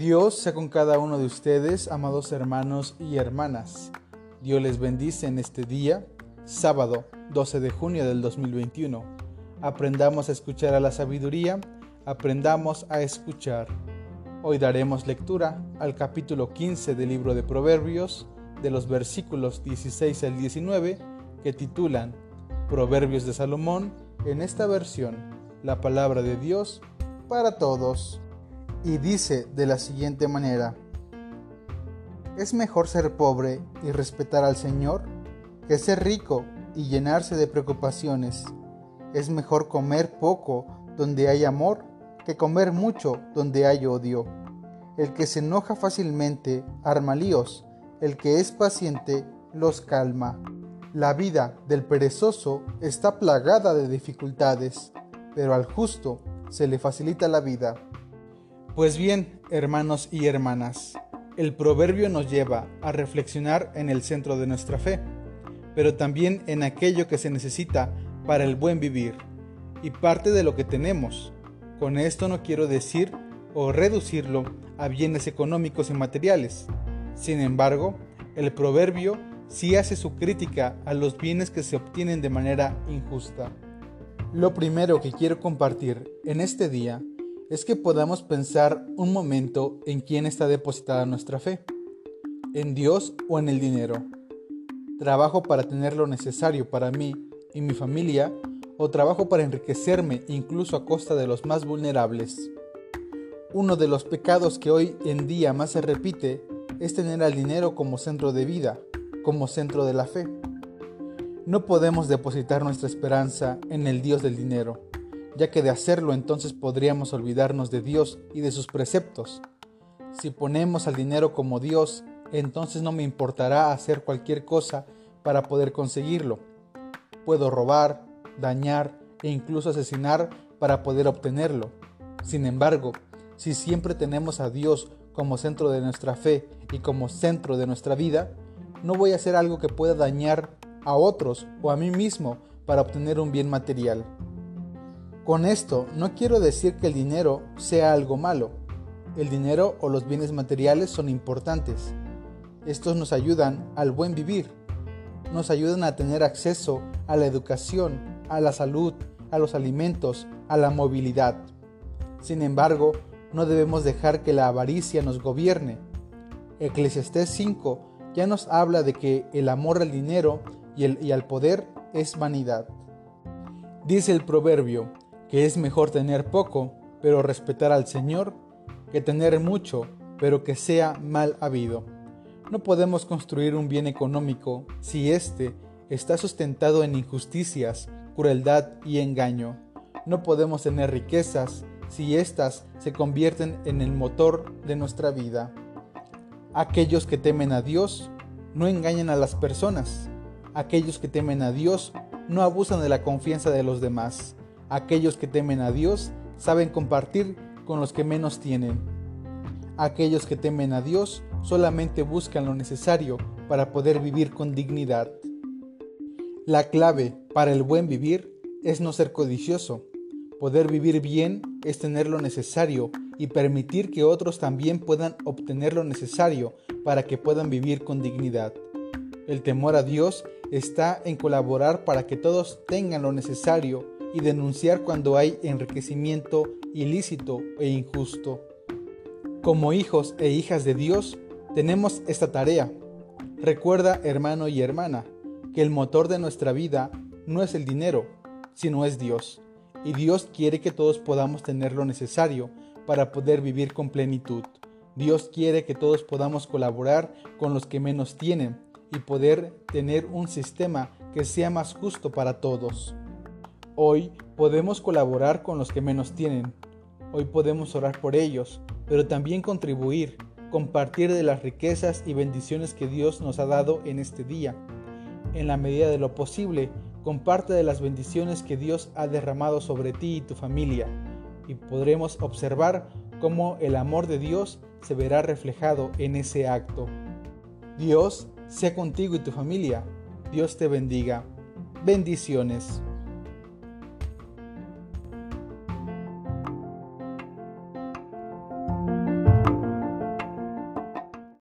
Dios sea con cada uno de ustedes, amados hermanos y hermanas. Dios les bendice en este día, sábado 12 de junio del 2021. Aprendamos a escuchar a la sabiduría, aprendamos a escuchar. Hoy daremos lectura al capítulo 15 del libro de Proverbios, de los versículos 16 al 19, que titulan Proverbios de Salomón, en esta versión, la palabra de Dios para todos. Y dice de la siguiente manera, es mejor ser pobre y respetar al Señor que ser rico y llenarse de preocupaciones. Es mejor comer poco donde hay amor que comer mucho donde hay odio. El que se enoja fácilmente arma líos, el que es paciente los calma. La vida del perezoso está plagada de dificultades, pero al justo se le facilita la vida. Pues bien, hermanos y hermanas, el proverbio nos lleva a reflexionar en el centro de nuestra fe, pero también en aquello que se necesita para el buen vivir y parte de lo que tenemos. Con esto no quiero decir o reducirlo a bienes económicos y materiales. Sin embargo, el proverbio sí hace su crítica a los bienes que se obtienen de manera injusta. Lo primero que quiero compartir en este día es que podamos pensar un momento en quién está depositada nuestra fe, en Dios o en el dinero. ¿Trabajo para tener lo necesario para mí y mi familia o trabajo para enriquecerme incluso a costa de los más vulnerables? Uno de los pecados que hoy en día más se repite es tener al dinero como centro de vida, como centro de la fe. No podemos depositar nuestra esperanza en el Dios del dinero ya que de hacerlo entonces podríamos olvidarnos de Dios y de sus preceptos. Si ponemos al dinero como Dios, entonces no me importará hacer cualquier cosa para poder conseguirlo. Puedo robar, dañar e incluso asesinar para poder obtenerlo. Sin embargo, si siempre tenemos a Dios como centro de nuestra fe y como centro de nuestra vida, no voy a hacer algo que pueda dañar a otros o a mí mismo para obtener un bien material. Con esto no quiero decir que el dinero sea algo malo. El dinero o los bienes materiales son importantes. Estos nos ayudan al buen vivir. Nos ayudan a tener acceso a la educación, a la salud, a los alimentos, a la movilidad. Sin embargo, no debemos dejar que la avaricia nos gobierne. Eclesiastés 5 ya nos habla de que el amor al dinero y, y al poder es vanidad. Dice el proverbio, que es mejor tener poco, pero respetar al Señor, que tener mucho, pero que sea mal habido. No podemos construir un bien económico si éste está sustentado en injusticias, crueldad y engaño. No podemos tener riquezas si éstas se convierten en el motor de nuestra vida. Aquellos que temen a Dios no engañan a las personas. Aquellos que temen a Dios no abusan de la confianza de los demás. Aquellos que temen a Dios saben compartir con los que menos tienen. Aquellos que temen a Dios solamente buscan lo necesario para poder vivir con dignidad. La clave para el buen vivir es no ser codicioso. Poder vivir bien es tener lo necesario y permitir que otros también puedan obtener lo necesario para que puedan vivir con dignidad. El temor a Dios está en colaborar para que todos tengan lo necesario y denunciar cuando hay enriquecimiento ilícito e injusto. Como hijos e hijas de Dios, tenemos esta tarea. Recuerda, hermano y hermana, que el motor de nuestra vida no es el dinero, sino es Dios. Y Dios quiere que todos podamos tener lo necesario para poder vivir con plenitud. Dios quiere que todos podamos colaborar con los que menos tienen y poder tener un sistema que sea más justo para todos. Hoy podemos colaborar con los que menos tienen. Hoy podemos orar por ellos, pero también contribuir, compartir de las riquezas y bendiciones que Dios nos ha dado en este día. En la medida de lo posible, comparte de las bendiciones que Dios ha derramado sobre ti y tu familia, y podremos observar cómo el amor de Dios se verá reflejado en ese acto. Dios sea contigo y tu familia. Dios te bendiga. Bendiciones.